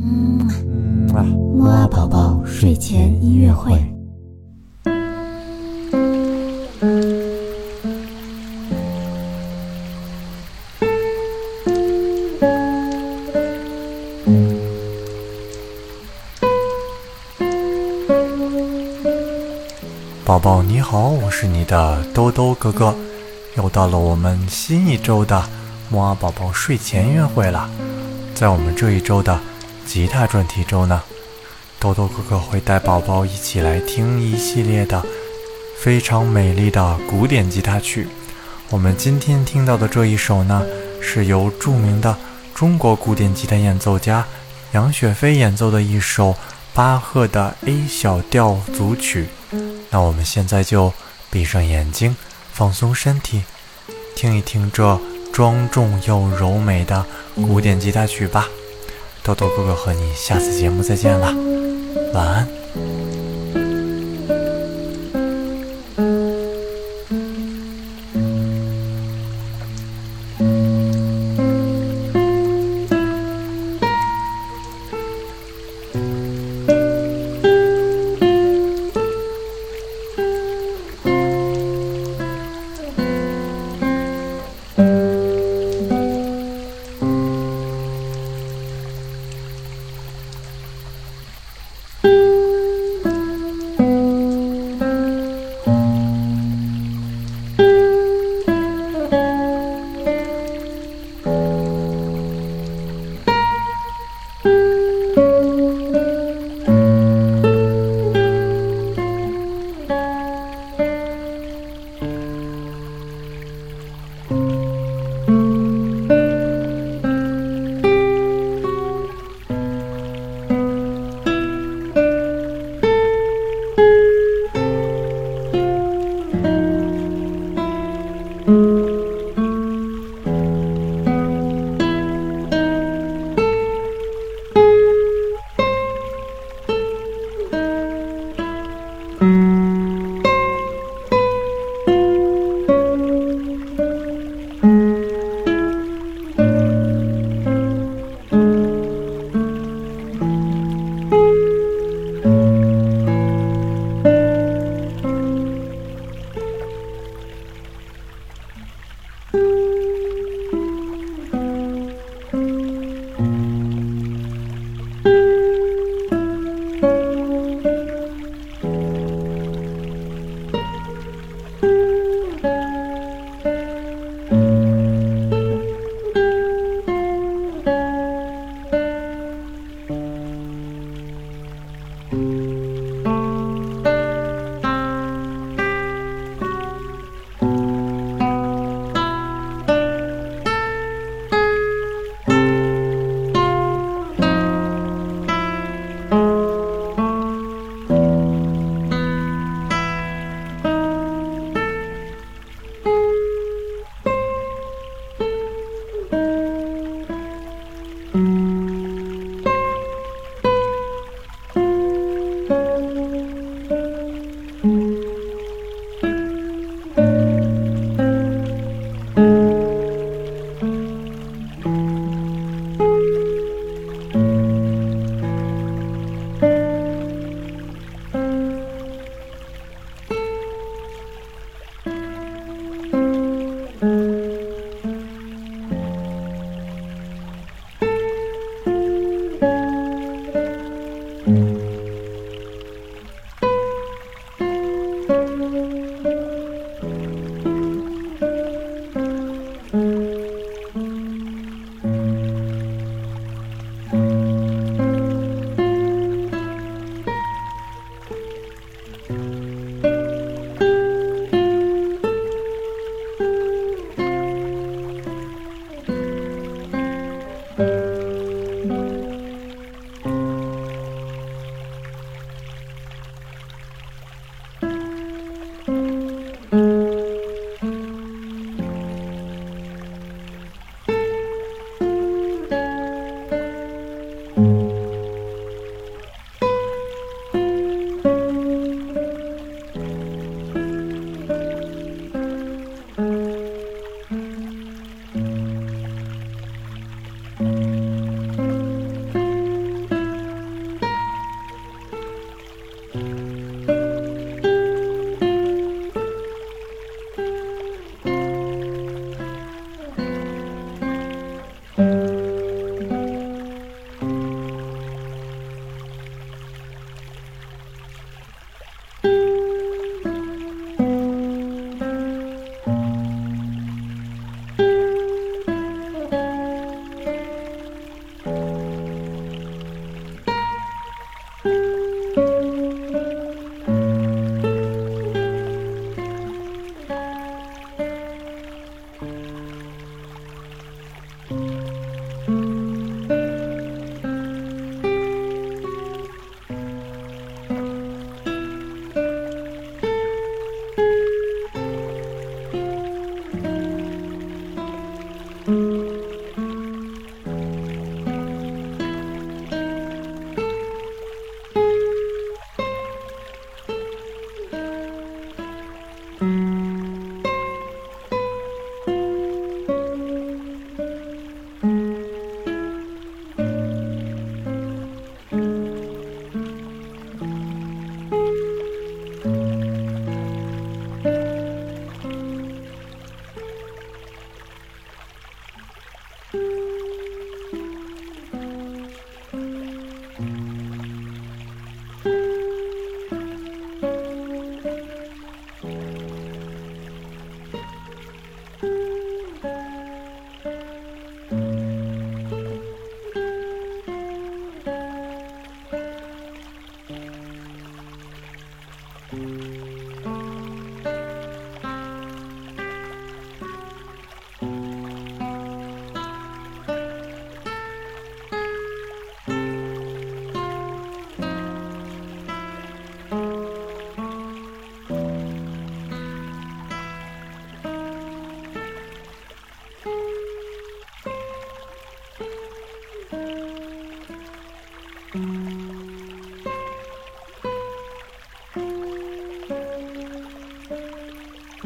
嗯啊，木啊宝宝睡前音乐会。宝宝你好，我是你的兜兜哥哥，又到了我们新一周的木啊宝宝睡前音乐会了。在我们这一周的吉他专题周呢，豆豆哥哥会带宝宝一起来听一系列的非常美丽的古典吉他曲。我们今天听到的这一首呢，是由著名的中国古典吉他演奏家杨雪飞演奏的一首巴赫的 A 小调组曲。那我们现在就闭上眼睛，放松身体，听一听这庄重又柔美的古典吉他曲吧。豆豆哥哥和你下次节目再见了，晚安。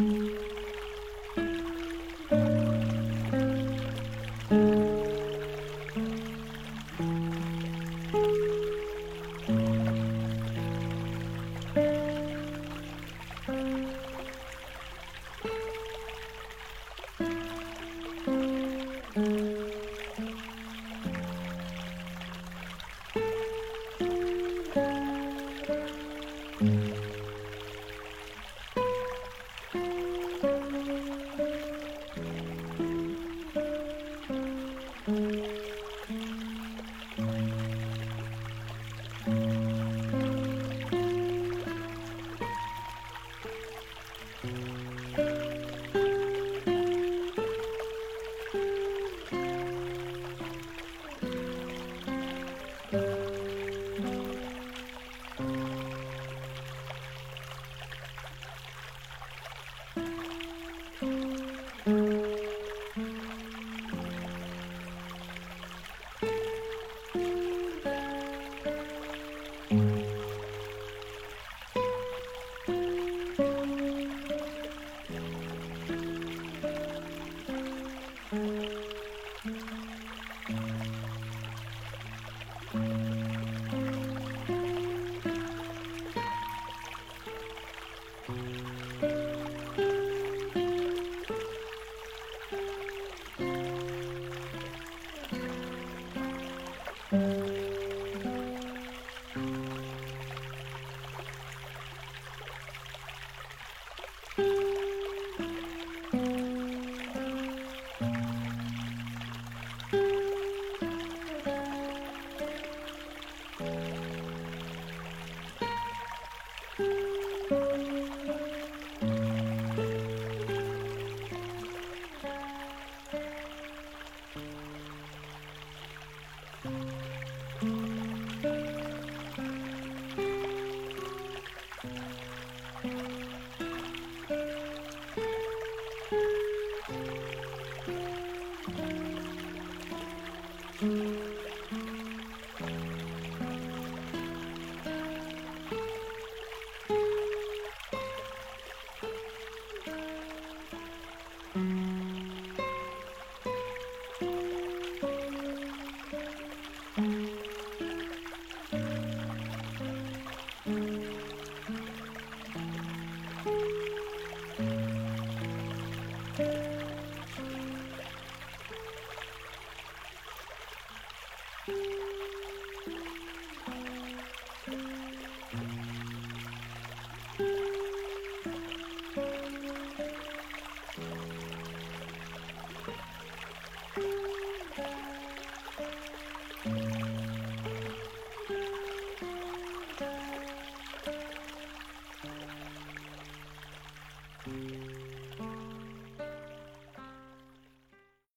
嗯。